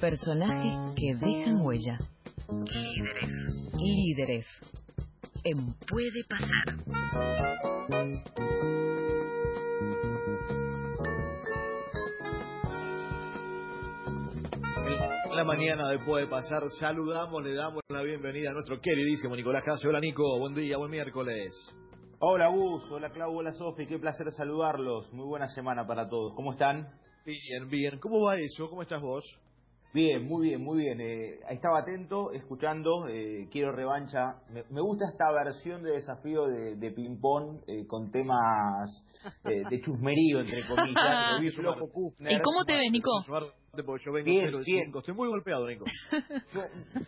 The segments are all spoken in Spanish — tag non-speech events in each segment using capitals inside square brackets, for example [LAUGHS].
Personajes que dejan huella. Líderes. Líderes. En Puede pasar. En la mañana de Puede Pasar, saludamos, le damos la bienvenida a nuestro queridísimo Nicolás Case. Hola Nico, buen día, buen miércoles. Hola Gus, hola Clau, hola Sofi, qué placer saludarlos. Muy buena semana para todos. ¿Cómo están? Bien, bien. ¿Cómo va eso? ¿Cómo estás vos? Bien, muy bien, muy bien. Eh, estaba atento, escuchando, eh, quiero revancha. Me, me gusta esta versión de desafío de, de ping-pong eh, con temas eh, de chusmerío, entre comillas. [LAUGHS] ¿Y cómo te ves, Nico? Yo vengo Bien, 0 de bien. 5. Estoy muy golpeado, Nico. Yo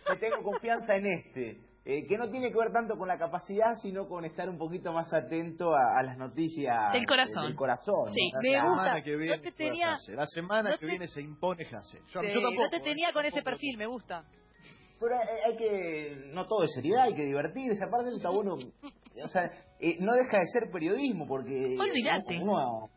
me tengo confianza en este, eh, que no tiene que ver tanto con la capacidad, sino con estar un poquito más atento a, a las noticias Del corazón. eh, del corazón. Sí, ¿no? Me La gusta. semana que No viene te juega tenía-. La semana no que te- viene se impone Hase. Yo, Sí, yo tampoco. no te ¿eh? tenía con ese perfil, me gusta. Pero hay, hay que, no todo es seriedad, hay que divertirse, aparte eso está bueno, [LAUGHS] o sea, eh, no deja de ser periodismo, porque Olvídate. uno,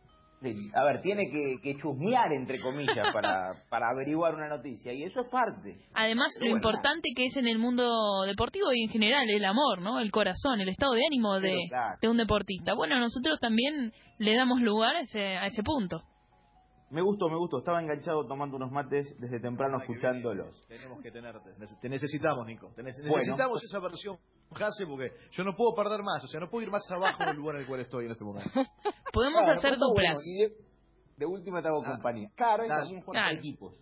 a ver, tiene que, que chusmear, entre comillas, para, [LAUGHS] para averiguar una noticia, y eso es parte. Además, lo Bueno. importante que es en el mundo deportivo y en general el amor, ¿no? El corazón, el estado de ánimo de, claro. de un deportista. Bueno, nosotros también le damos lugar a ese, a ese punto. Me gustó, me gustó, estaba enganchado tomando unos mates desde temprano que escuchándolos. Tenemos que tenerte. Te necesitamos, Nico. Te Bueno. necesitamos esa versión Hase porque yo no puedo perder más. O sea, no puedo ir más abajo del lugar en el cual estoy en este momento. [LAUGHS] Podemos Claro, hacer duplas de, de última te hago Claro. compañía. Claro, y Claro. también jugar por Claro. equipos.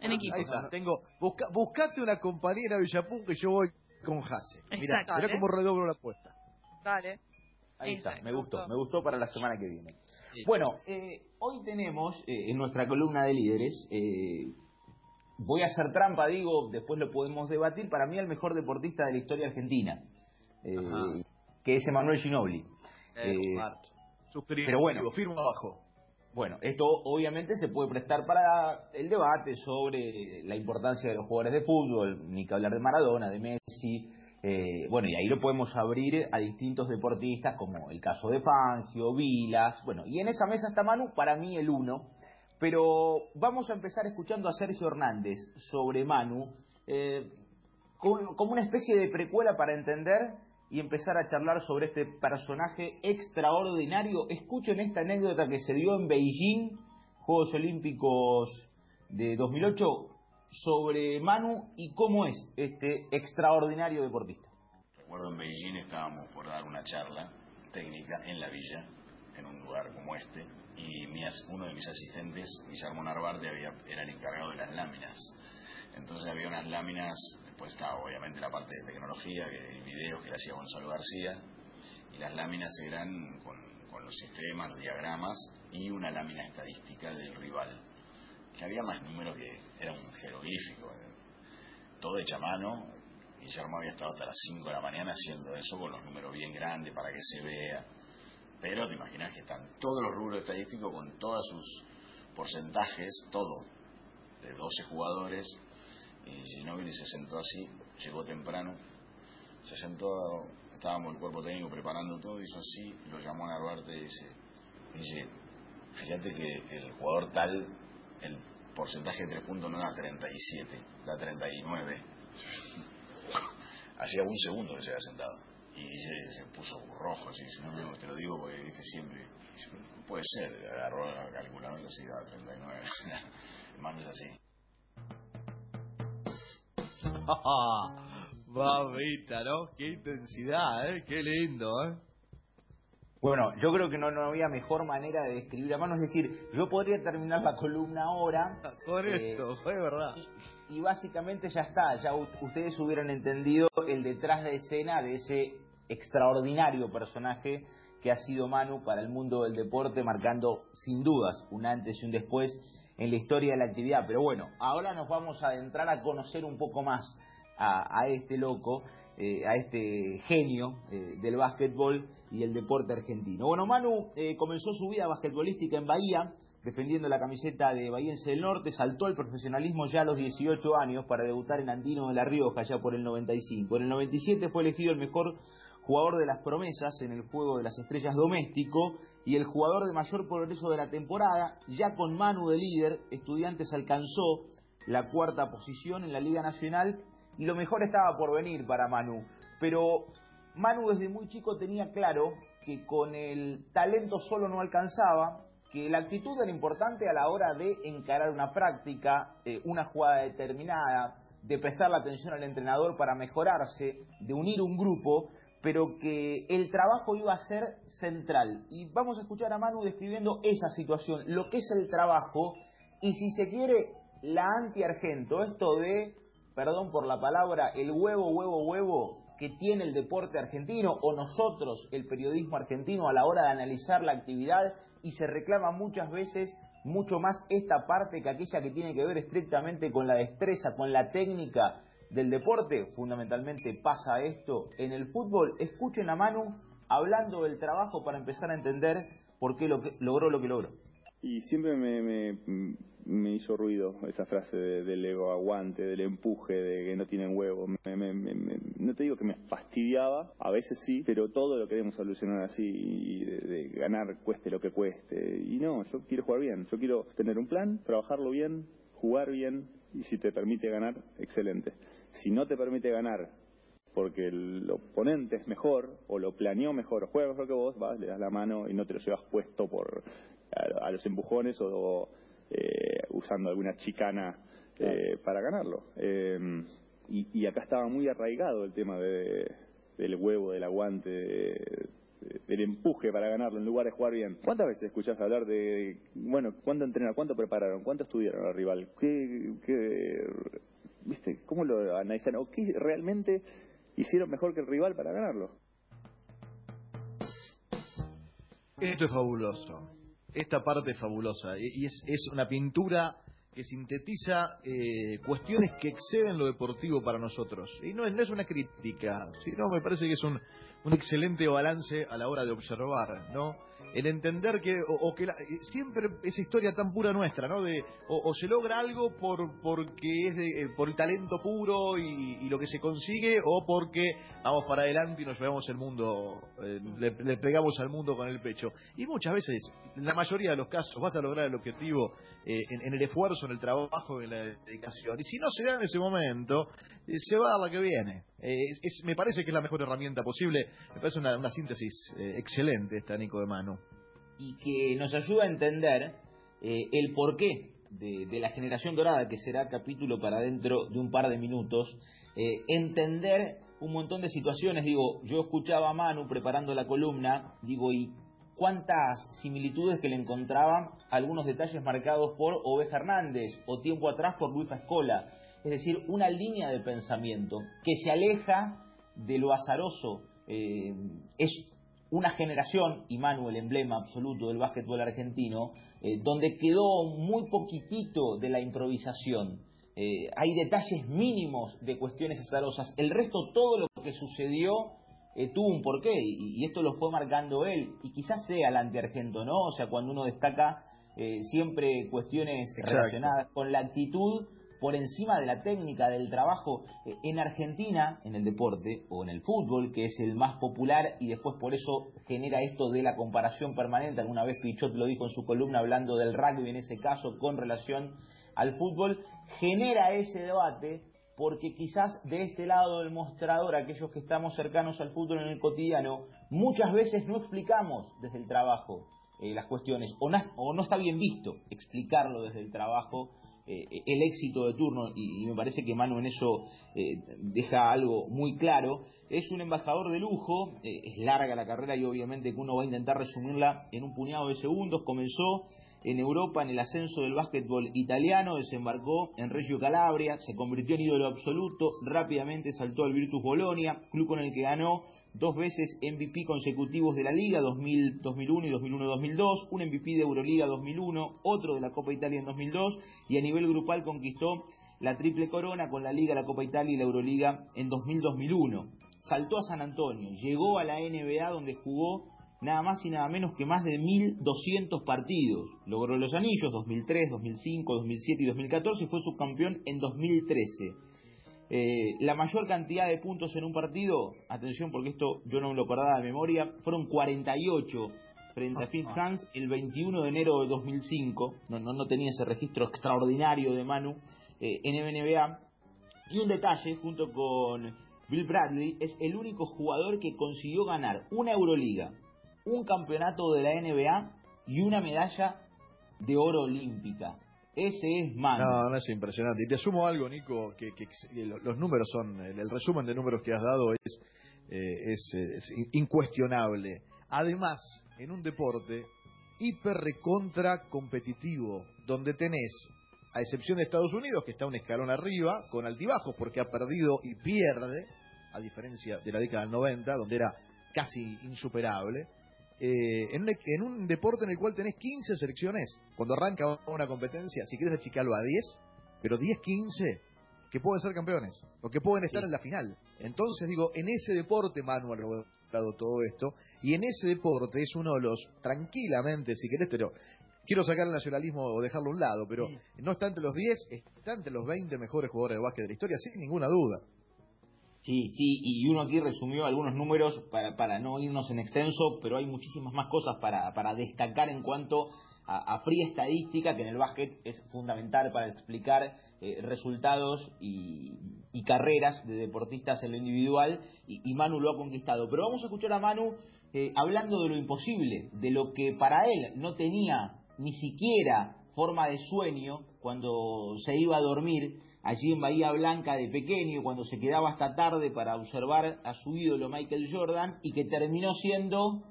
en equipo. Ahí está. Tengo, busca, buscate una compañera Villapun que yo voy con Hase. Mirá Dale. cómo redoblo la apuesta. Dale. Ahí está, me gustó, me gustó para la semana que viene. Bueno, eh, hoy tenemos eh, en nuestra columna de líderes, eh, voy a hacer trampa, digo, después lo podemos debatir, para mí el mejor deportista de la historia argentina, eh, que es Emanuel Ginobili. Eh, pero bueno. firmo abajo. Bueno, esto obviamente se puede prestar para el debate sobre la importancia de los jugadores de fútbol, ni que hablar de Maradona, de Messi, eh, bueno, y ahí lo podemos abrir a distintos deportistas como el caso de Fangio, Vilas, bueno, y en esa mesa está Manu, para mí el uno, pero vamos a empezar escuchando a Sergio Hernández sobre Manu, eh, como una especie de precuela para entender y empezar a charlar sobre este personaje extraordinario. Escuchen esta anécdota que se dio en Beijing, Juegos Olímpicos de 2008, sobre Manu y cómo es este extraordinario deportista. Recuerdo en Beijing estábamos por dar una charla técnica en la villa, en un lugar como este, y mi uno de mis asistentes, Guillermo Narvarte, había, era el encargado de las láminas. Entonces había unas láminas, después estaba obviamente la parte de tecnología, que, videos que le hacía Gonzalo García, y las láminas eran con, los sistemas, los diagramas, y una lámina estadística del rival, que había más números que era un jeroglífico, eh, todo hecha a mano, Guillermo había estado hasta las 5 de la mañana haciendo eso con los números bien grandes para que se vea. Pero te imaginas que están todos los rubros estadísticos con todos sus porcentajes, todo, de 12 jugadores. Y Ginóbili se sentó así, llegó temprano, se sentó, estábamos el cuerpo técnico preparando todo, hizo así, lo llamó a Narvarte y dice, dice, fíjate que el jugador tal, el porcentaje de tres puntos no da 37, da 39 [LAUGHS] hacía un segundo que se había sentado y se, se puso rojo así dice, no, no, te lo digo porque viste siempre Dice, "No puede ser agarró la calculadora da 39 hermano es así [LAUGHS] Babita, ¿no? Qué intensidad, ¿eh? Qué lindo, ¿eh? Bueno, yo creo que no, no había mejor manera de describir a Manu, es decir, yo podría terminar la columna ahora [LAUGHS] Con Eh, esto, es verdad. y básicamente ya está, ya ustedes hubieran entendido el detrás de escena de ese extraordinario personaje que ha sido Manu para el mundo del deporte, marcando sin dudas un antes y un después en la historia de la actividad. Pero bueno, ahora nos vamos a adentrar a conocer un poco más a, este loco, eh, a este genio eh, del básquetbol y el deporte argentino. Bueno, Manu eh, comenzó su vida basquetbolística en Bahía, defendiendo la camiseta de Bahiense del Norte, saltó al profesionalismo ya a los 18 años para debutar en Andino de La Rioja ya por el 95. En el 97 fue elegido el mejor jugador de las promesas en el juego de las estrellas doméstico y el jugador de mayor progreso de la temporada, ya con Manu de líder, Estudiantes alcanzó la cuarta posición en la Liga Nacional y lo mejor estaba por venir para Manu. Pero Manu desde muy chico tenía claro que con el talento solo no alcanzaba, que la actitud era importante a la hora de encarar una práctica, eh, una jugada determinada, de prestar la atención al entrenador para mejorarse, de unir un grupo, pero que el trabajo iba a ser central. Y vamos a escuchar a Manu describiendo esa situación, lo que es el trabajo y si se quiere la anti-argento, esto de, perdón por la palabra, el huevo, huevo, huevo que tiene el deporte argentino o nosotros, el periodismo argentino, a la hora de analizar la actividad y se reclama muchas veces mucho más esta parte que aquella que tiene que ver estrictamente con la destreza, con la técnica del deporte. Fundamentalmente pasa esto en el fútbol. Escuchen a Manu hablando del trabajo para empezar a entender por qué lo que, logró lo que logró. Y siempre me, me, me hizo ruido esa frase del ego aguante, del empuje, de que no tienen huevo. no te digo que me fastidiaba, a veces sí, pero todo lo queremos solucionar así y de, ganar cueste lo que cueste. Y no, yo quiero jugar bien, yo quiero tener un plan, trabajarlo bien, jugar bien y si te permite ganar, excelente. Si no te permite ganar porque el oponente es mejor o lo planeó mejor o juega mejor que vos, vas, le das la mano y no te lo llevas puesto por a, los empujones o, eh, usando alguna chicana eh, para ganarlo. Eh, y, acá estaba muy arraigado el tema de, del huevo, del aguante, del empuje para ganarlo en lugar de jugar bien. ¿Cuántas veces escuchás hablar de, bueno, cuánto entrenaron, cuánto prepararon, cuánto estudiaron al rival? ¿Qué, qué, ¿Viste? ¿Cómo lo analizan? ¿O qué realmente hicieron mejor que el rival para ganarlo? Esto es fabuloso esta parte es fabulosa y es, es una pintura que sintetiza eh, cuestiones que exceden lo deportivo para nosotros. Y no es, no es una crítica, sino me parece que es un, un excelente balance a la hora de observar, ¿no? el entender que, o, que siempre esa historia tan pura nuestra, ¿no? De, o, se logra algo por porque es de, eh, por el talento puro y, lo que se consigue, o porque vamos para adelante y nos llevamos el mundo, eh, le, pegamos al mundo con el pecho. Y muchas veces, en la mayoría de los casos, vas a lograr el objetivo eh, en, el esfuerzo, en el trabajo, en la dedicación. Y si no se da en ese momento, se va a la que viene. me parece que es la mejor herramienta posible. Me parece una, síntesis excelente esta, Nico de Mano y que nos ayuda a entender eh, el porqué de, la generación dorada, que será capítulo para dentro de un par de minutos, eh, entender un montón de situaciones. Digo, yo escuchaba a Manu preparando la columna, digo, y cuántas similitudes que le encontraban algunos detalles marcados por Oveja Hernández o tiempo atrás por Luis Escola. Es decir, una línea de pensamiento que se aleja de lo azaroso. Eh, es una generación, y Manu el emblema absoluto del básquetbol argentino, eh, donde quedó muy poquitito de la improvisación. Eh, hay detalles mínimos de cuestiones azarosas. El resto, todo lo que sucedió eh, tuvo un porqué, y, esto lo fue marcando él, y quizás sea el antiargento, ¿no? O sea, cuando uno destaca siempre cuestiones relacionadas con la actitud por encima de la técnica, del trabajo. Eh, en Argentina, en el deporte o en el fútbol, que es el más popular y después por eso genera esto de la comparación permanente. Alguna vez Pichot lo dijo en su columna hablando del rugby en ese caso con relación al fútbol, genera ese debate porque quizás de este lado del mostrador, aquellos que estamos cercanos al fútbol en el cotidiano, muchas veces no explicamos desde el trabajo eh, las cuestiones, o no está bien visto explicarlo desde el trabajo eh, el éxito de turno, y, me parece que Manu en eso eh, deja algo muy claro, es un embajador de lujo, es larga la carrera y obviamente que uno va a intentar resumirla en un puñado de segundos, comenzó en Europa en el ascenso del básquetbol italiano, desembarcó en Reggio Calabria, se convirtió en ídolo absoluto, rápidamente saltó al Virtus Bolonia, club con el que ganó dos veces MVP consecutivos de la Liga, 2000, 2001 y 2001-2002, un MVP de Euroliga 2001, otro de la Copa Italia en 2002 y a nivel grupal conquistó la triple corona con la Liga, la Copa Italia y la Euroliga en 2000-2001. Saltó a San Antonio, llegó a la NBA donde jugó nada más y nada menos que más de 1.200 partidos. Logró los anillos 2003, 2005, 2007 y 2014 y fue subcampeón en 2013. Eh, la mayor cantidad de puntos en un partido, atención porque esto yo no me lo acordaba de memoria, fueron 48 frente a Phil Sanz el 21 de enero de 2005. No, no, no tenía ese registro extraordinario de Manu. eh, en NBA. Y un detalle, junto con Bill Bradley, es el único jugador que consiguió ganar una Euroliga, un campeonato de la NBA y una medalla de oro olímpica. Ese es Manu. No, no es impresionante. Y te sumo algo, Nico, que, que- que lo- los números son, el, resumen de números que has dado es, eh, es, eh, es in- incuestionable. Además, en un deporte hiper recontra competitivo, donde tenés, a excepción de Estados Unidos, que está un escalón arriba, con altibajos, porque ha perdido y pierde, a diferencia de la década del 90, donde era casi insuperable, eh, en, un, en un deporte en el cual tenés 15 selecciones, cuando arranca una competencia, si quieres achicarlo a 10, pero 10, 15, que pueden ser campeones, o que pueden estar en la final. Entonces digo, en ese deporte Manu ha logrado todo esto, y en ese deporte es uno de los, tranquilamente, si querés, pero quiero sacar el nacionalismo o dejarlo a un lado, pero no está entre los 10, está entre los 20 mejores jugadores de básquet de la historia, sin ninguna duda. Sí, sí, y uno aquí resumió algunos números para, para no irnos en extenso, pero hay muchísimas más cosas para, para destacar en cuanto a, a fría estadística, que en el básquet es fundamental para explicar eh, resultados y, y carreras de deportistas en lo individual, y, y Manu lo ha conquistado. Pero vamos a escuchar a Manu eh, hablando de lo imposible, de lo que para él no tenía ni siquiera forma de sueño cuando se iba a dormir allí en Bahía Blanca de pequeño, cuando se quedaba hasta tarde para observar a su ídolo Michael Jordan y que terminó siendo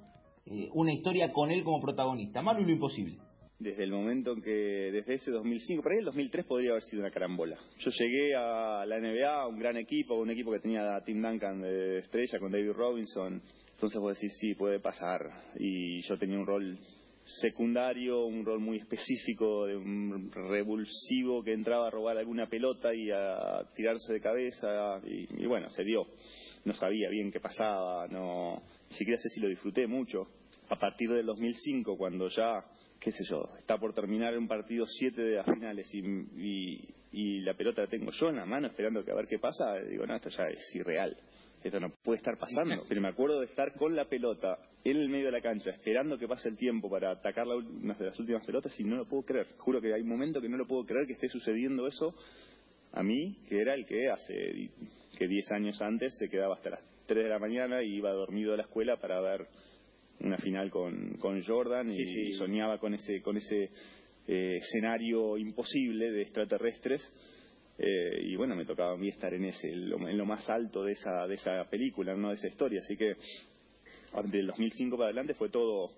eh, una historia con él como protagonista. Manu lo imposible. Desde el momento en que, desde ese 2005, por ahí el 2003 podría haber sido una carambola. Yo llegué a la NBA, un gran equipo, un equipo que tenía a Tim Duncan de estrella con David Robinson. Entonces vos decís, sí, puede pasar. Y yo tenía un rol secundario, un rol muy específico de un revulsivo que entraba a robar alguna pelota y a tirarse de cabeza. Y, bueno, se dio. No sabía bien qué pasaba, no, ni siquiera sé si lo disfruté mucho. A partir del 2005, cuando ya qué sé yo, está por terminar un partido 7 de las finales y, y, y la pelota la tengo yo en la mano esperando que a ver qué pasa, digo, no, esto ya es irreal. Esto no puede estar pasando. Pero me acuerdo de estar con la pelota en el medio de la cancha, esperando que pase el tiempo para atacar la, una de las últimas pelotas y no lo puedo creer. Juro que hay momentos que no lo puedo creer que esté sucediendo eso a mí, que era el que hace que 10 años antes se quedaba hasta las 3 de la mañana y iba dormido a la escuela para ver una final con, con Jordan y, Sí, sí. y soñaba con ese con ese eh, escenario imposible de extraterrestres eh, y bueno me tocaba a mí estar en ese en lo, más alto de esa de esa película no de esa historia. Así que del 2005 para adelante fue todo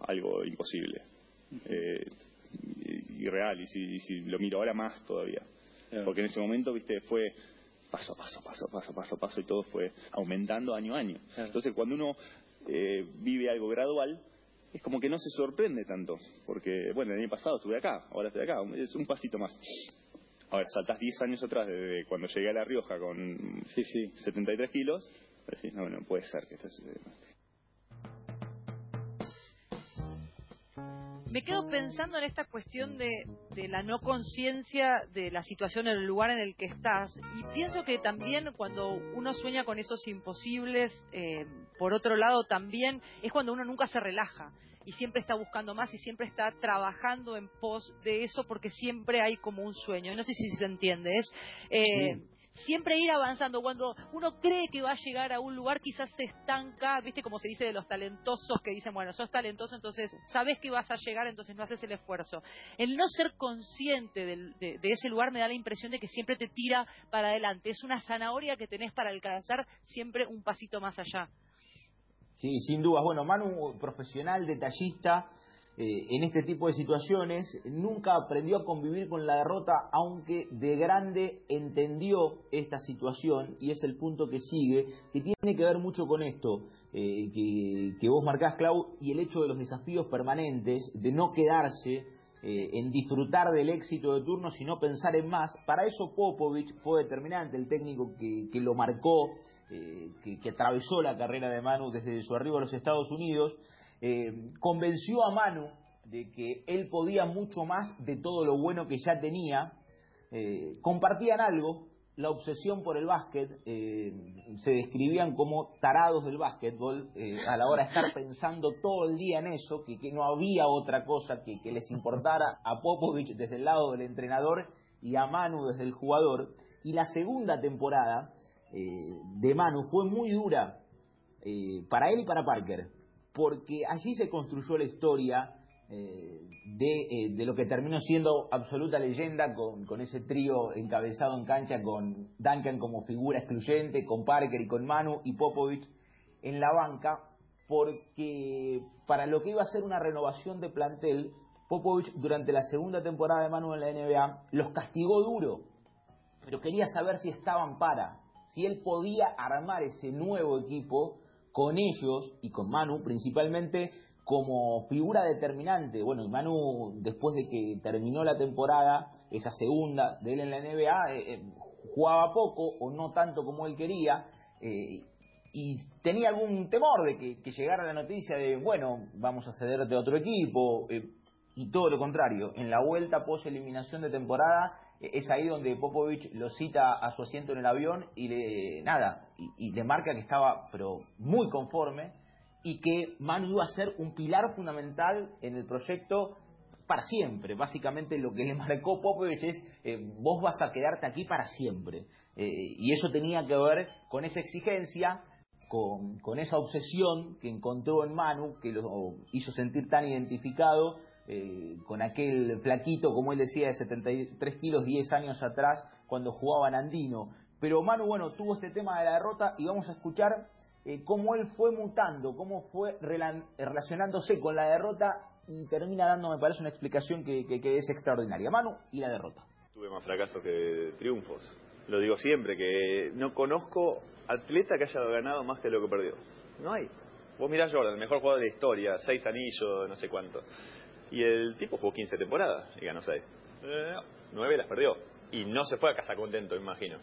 algo imposible. Eh, irreal y si, y si lo miro ahora más todavía. Porque en ese momento viste fue paso a paso, paso a paso, paso a paso y todo fue aumentando año a año. Entonces cuando uno eh, vive algo gradual, es como que no se sorprende tanto, porque bueno, el año pasado estuve acá, ahora estoy acá, es un pasito más. Ahora saltás 10 años atrás, desde cuando llegué a La Rioja con 73 kilos, decís, no, no puede ser que esto suceda. Me quedo pensando en esta cuestión de, de la no conciencia de la situación en el lugar en el que estás y pienso que también cuando uno sueña con esos imposibles, eh, por otro lado también es cuando uno nunca se relaja y siempre está buscando más y siempre está trabajando en pos de eso porque siempre hay como un sueño. No sé si se entiende, es... eh, siempre ir avanzando. Cuando uno cree que va a llegar a un lugar, quizás se estanca, ¿viste? Como se dice de los talentosos que dicen, bueno, sos talentoso, entonces sabes que vas a llegar, entonces no haces el esfuerzo. El no ser consciente del- de, de ese lugar me da la impresión de que siempre te tira para adelante. Es una zanahoria que tenés para alcanzar siempre un pasito más allá. Sí, sin dudas. Bueno, Manu, profesional, detallista, eh, en este tipo de situaciones, nunca aprendió a convivir con la derrota, aunque de grande entendió esta situación, y es el punto que sigue, que tiene que ver mucho con esto eh, que, que vos marcás, Clau, y el hecho de los desafíos permanentes, de no quedarse eh, en disfrutar del éxito de turno, sino pensar en más. Para eso Popovich fue determinante, el técnico que, que lo marcó, eh, que, que atravesó la carrera de Manu desde su arribo a los Estados Unidos, eh, convenció a Manu de que él podía mucho más de todo lo bueno que ya tenía. Eh, compartían algo, la obsesión por el básquet, se describían como tarados del básquetbol a la hora de estar [LAUGHS] pensando todo el día en eso, que, que no había otra cosa que, que les importara a Popovich desde el lado del entrenador y a Manu desde el jugador. Y la segunda temporada eh, de Manu fue muy dura eh, para él y para Parker, porque allí se construyó la historia eh, de, lo que terminó siendo absoluta leyenda con, con, ese trío encabezado en cancha con Duncan como figura excluyente, con Parker y con Manu y Popovich en la banca, porque para lo que iba a ser una renovación de plantel, Popovich durante la segunda temporada de Manu en la NBA los castigó duro, pero quería saber si estaban para, si él podía armar ese nuevo equipo con ellos y con Manu principalmente como figura determinante. Bueno, y Manu, después de que terminó la temporada, esa segunda de él en la NBA, eh, eh, jugaba poco o no tanto como él quería. Eh, y tenía algún temor de que, que, llegara la noticia de, bueno, vamos a cederte a otro equipo, eh, y todo lo contrario. En la vuelta post eliminación de temporada, es ahí donde Popovich lo cita a su asiento en el avión y le, nada, y, le marca que estaba, pero muy conforme, y que Manu iba a ser un pilar fundamental en el proyecto para siempre. Básicamente lo que le marcó Popovich es, eh, vos vas a quedarte aquí para siempre. Eh, y eso tenía que ver con esa exigencia, con, con, esa obsesión que encontró en Manu, que lo hizo sentir tan identificado eh, con aquel flaquito, como él decía, de 73 kilos 10 años atrás, cuando jugaba en Andino. Pero Manu, bueno, tuvo este tema de la derrota y vamos a escuchar eh, cómo él fue mutando, cómo fue relacionándose con la derrota y termina dando, me parece, una explicación que, que, que es extraordinaria. Manu y la derrota. Tuve más fracasos que triunfos. Lo digo siempre, que no conozco atleta que haya ganado más que lo que perdió. No hay. Vos mirás Jordan, el mejor jugador de la historia, seis anillos, no sé cuánto. Y el tipo jugó 15 temporadas y ganó seis. Eh, nueve las perdió. Y no se fue a casa contento, imagino.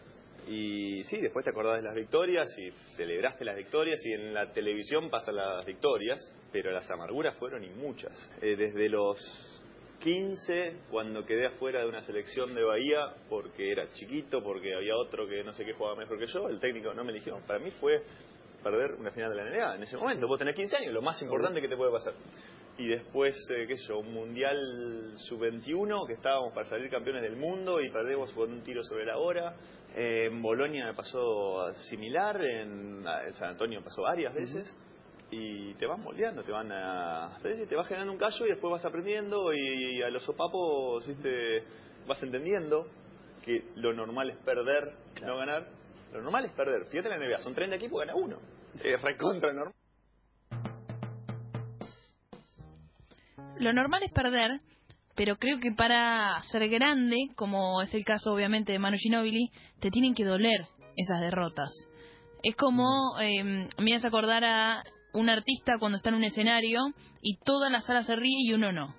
Y sí, después te acordás de las victorias y celebraste las victorias y en la televisión pasan las victorias, pero las amarguras fueron y muchas. Eh, desde los 15, cuando quedé afuera de una selección de Bahía, porque era chiquito, porque había otro que no sé qué jugaba mejor que yo, el técnico no me eligió. Para mí fue perder una final de la NBA en ese momento. Vos tenés 15 años, lo más importante que te puede pasar. Y después, eh, qué sé yo, un mundial sub-21, que estábamos para salir campeones del mundo y perdemos por un tiro sobre la hora. Eh, en Bolonia me pasó similar, en, en San Antonio me pasó varias veces. Uh -huh y te vas moldeando, te van a te vas generando un callo y después vas aprendiendo y a los sopapos viste vas entendiendo que lo normal es perder, claro. no ganar. Lo normal es perder. Fíjate en la NBA, son 30 equipos, gana uno. Es recontra normal. Lo normal es perder, pero creo que para ser grande, como es el caso obviamente de Manu Ginobili, te tienen que doler esas derrotas. Es como, eh, me hace acordar a un artista cuando está en un escenario y toda la sala se ríe y uno no.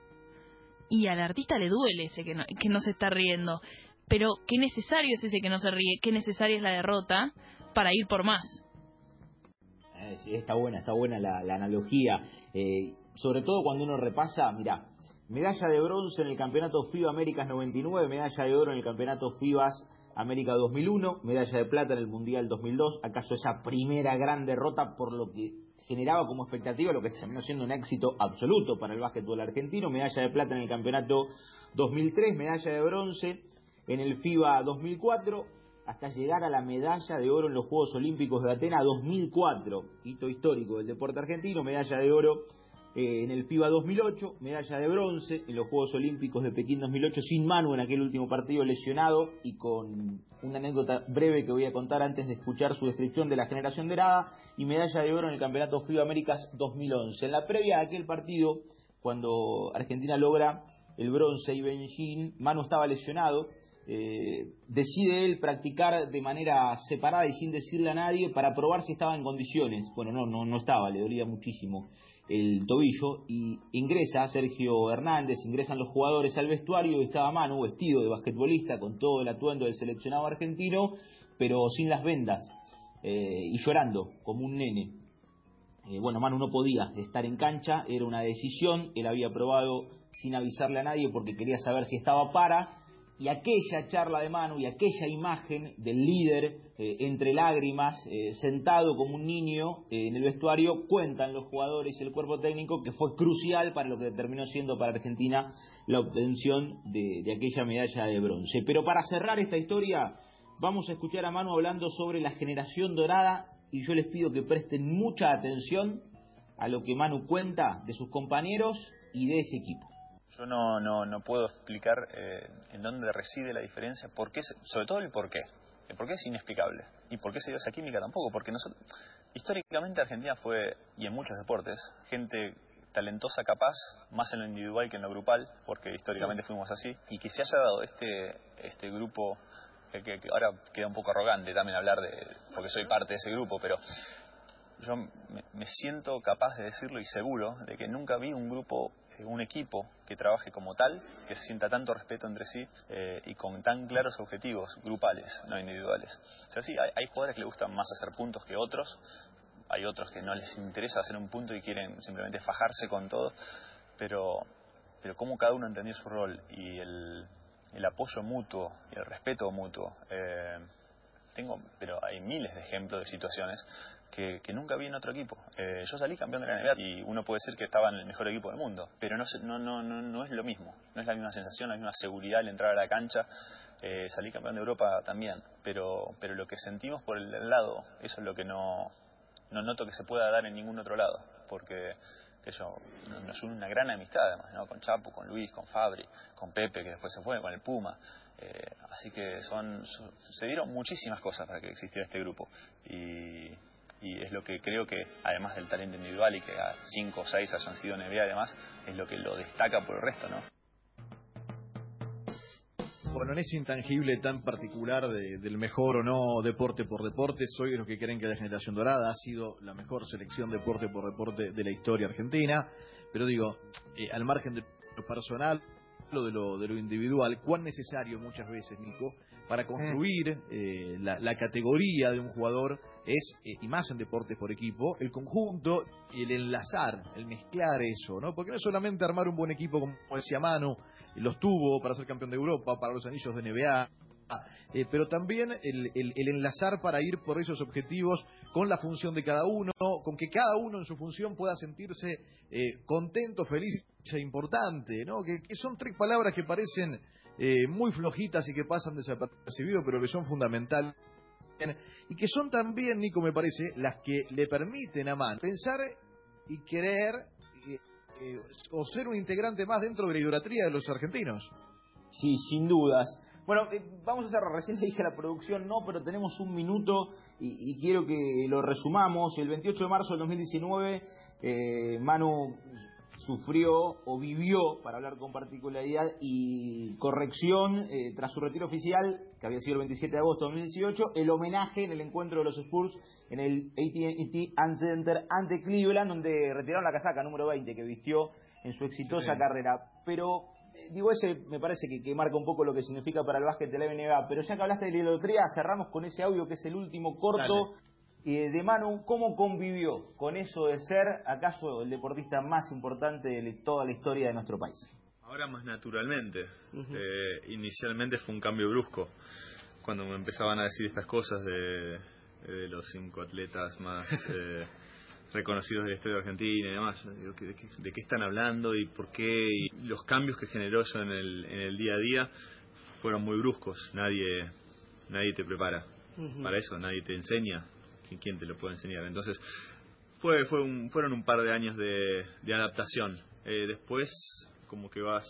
Y al artista le duele ese que no, que no se está riendo. Pero qué necesario es ese que no se ríe, qué necesaria es la derrota para ir por más. Eh, sí, está buena, está buena la, la analogía. Eh, sobre todo cuando uno repasa, mira, medalla de bronce en el campeonato FIBA Américas 99, medalla de oro en el campeonato FIBAS América 2001, medalla de plata en el Mundial 2002. ¿Acaso esa primera gran derrota por lo que generaba como expectativa lo que terminó siendo un éxito absoluto para el básquetbol argentino, medalla de plata en el campeonato 2003, medalla de bronce en el FIBA 2004, hasta llegar a la medalla de oro en los Juegos Olímpicos de Atenas 2004, hito histórico del deporte argentino, medalla de oro eh, en el FIBA 2008, medalla de bronce en los Juegos Olímpicos de Pekín 2008 sin Manu en aquel último partido lesionado y con una anécdota breve que voy a contar antes de escuchar su descripción de la generación dorada y medalla de oro en el Campeonato FIBA Américas 2011. En la previa de aquel partido, cuando Argentina logra el bronce y Beijing, Manu estaba lesionado. Eh, decide él practicar de manera separada y sin decirle a nadie para probar si estaba en condiciones. Bueno, no, no, no estaba, le dolía muchísimo el tobillo y ingresa Sergio Hernández, ingresan los jugadores al vestuario y estaba Manu vestido de basquetbolista con todo el atuendo del seleccionado argentino, pero sin las vendas eh, y llorando como un nene. Eh, bueno, Manu no podía estar en cancha, era una decisión, él había probado sin avisarle a nadie porque quería saber si estaba para y aquella charla de Manu y aquella imagen del líder eh, entre lágrimas, eh, sentado como un niño eh, en el vestuario, cuentan los jugadores y el cuerpo técnico que fue crucial para lo que terminó siendo para Argentina la obtención de, de aquella medalla de bronce. Pero para cerrar esta historia, vamos a escuchar a Manu hablando sobre la generación dorada y yo les pido que presten mucha atención a lo que Manu cuenta de sus compañeros y de ese equipo. Yo no, no, no puedo explicar eh, en dónde reside la diferencia, por qué, sobre todo el por qué. El por qué es inexplicable. Y por qué se dio esa química tampoco, porque nosotros, históricamente Argentina fue, y en muchos deportes, gente talentosa, capaz, más en lo individual que en lo grupal, porque históricamente fuimos así, y que se haya dado este, este grupo, que, que- que ahora queda un poco arrogante también hablar de, porque soy parte de ese grupo, pero yo me, me siento capaz de decirlo y seguro de que nunca vi un grupo, un equipo que trabaje como tal, que se sienta tanto respeto entre sí eh, y con tan claros objetivos grupales, no individuales. O sea, sí, hay, hay jugadores que les gustan más hacer puntos que otros, hay otros que no les interesa hacer un punto y quieren simplemente fajarse con todo, pero, pero cómo cada uno entendió su rol y el, el apoyo mutuo y el respeto mutuo. eh, tengo, pero hay miles de ejemplos de situaciones que, que nunca vi en otro equipo. Eh, yo salí campeón de la NBA y uno puede decir que estaba en el mejor equipo del mundo, pero no, no, no, no, es lo mismo, no es la misma sensación, la misma seguridad al entrar a la cancha. Eh, salí campeón de Europa también, pero, pero lo que sentimos por el lado, eso es lo que no, no noto que se pueda dar en ningún otro lado, porque que yo, no- nos une una gran amistad además, ¿no? con Chapu, con Luis, con Fabri, con Pepe, que después se fue, con el Puma. Eh, así que son, se dieron muchísimas cosas para que existiera este grupo. Y, y es lo que creo que, además del talento individual y que a 5 o 6 hayan sido NBA además, es lo que lo destaca por el resto, ¿no? Bueno, en ese intangible tan particular de- del mejor o no deporte por deporte, soy de los que creen que la generación dorada ha sido la mejor selección deporte por deporte de la historia argentina. Pero digo, eh, al margen de lo personal, de lo, de lo individual, cuán necesario muchas veces, Nico, para construir eh, la, la categoría de un jugador es, eh, y más en deportes por equipo, el conjunto y el enlazar, el mezclar eso, ¿no? Porque no es solamente armar un buen equipo, como decía Manu, los tuvo para ser campeón de Europa, para los anillos de NBA, eh, pero también el, el- el enlazar para ir por esos objetivos con la función de cada uno, con que cada uno en su función pueda sentirse eh, contento, feliz e importante, ¿no? Que, son tres palabras que parecen eh, muy flojitas y que pasan desapercibidos, pero que son fundamentales y que son también, Nico, me parece, las que le permiten a Man pensar y querer eh, eh, o ser un integrante más dentro de la idolatría de los argentinos. Sí, sin dudas. Bueno, eh, vamos a cerrar. Recién le dije a la producción no, pero tenemos un minuto y, y quiero que lo resumamos. El 28 de marzo del 2019, eh, Manu sufrió o vivió, para hablar con particularidad y corrección, eh, tras su retiro oficial, que había sido el 27 de agosto de 2018, el homenaje en el encuentro de los Spurs en el AT&T Center ante Cleveland, donde retiraron la casaca número 20 que vistió en su exitosa Sí. carrera. Pero digo, ese me parece que, que marca un poco lo que significa para el básquet de la NBA. Pero ya que hablaste de la idolatría, cerramos con ese audio que es el último corto eh, de Manu. ¿Cómo convivió con eso de ser, acaso, el deportista más importante de toda la historia de nuestro país? Ahora más naturalmente. Eh, inicialmente fue un cambio brusco. Cuando me empezaban a decir estas cosas de, de los cinco atletas más eh, [LAUGHS] reconocidos de la historia de Argentina y demás. ¿de, qué, de qué están hablando y por qué? Y los cambios que generó eso en el, en el día a día fueron muy bruscos. Nadie, nadie te prepara para eso, nadie te enseña. ¿Quién- ¿Quién te lo puede enseñar? Entonces, fue, fue un- fueron un par de años de, de adaptación. Eh, después, como que vas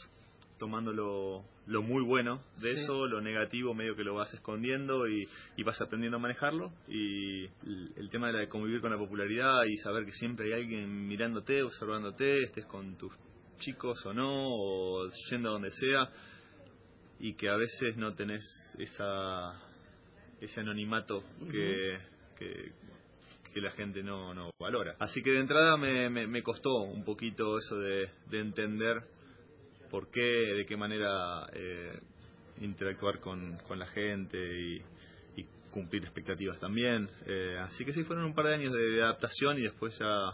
tomando lo, lo muy bueno de Sí. eso, lo negativo medio que lo vas escondiendo y, y vas aprendiendo a manejarlo. Y el, el tema de, la de convivir con la popularidad y saber que siempre hay alguien mirándote, observándote, estés con tus chicos o no, o yendo a donde sea, y que a veces no tenés esa ese anonimato que, que, que la gente no, no valora. Así que de entrada me, me, me costó un poquito eso de, de entender por qué, de qué manera eh, interactuar con, con la gente y, cumplir expectativas también. Eh, así que sí, fueron un par de años de, adaptación y después ya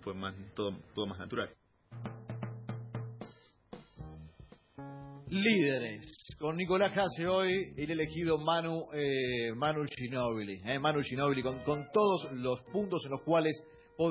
fue más todo, todo más natural. Líderes, con Nicolás Jase hoy, el elegido Manu, eh, Manu Ginóbili, eh, Manu Ginóbili, con, con todos los puntos en los cuales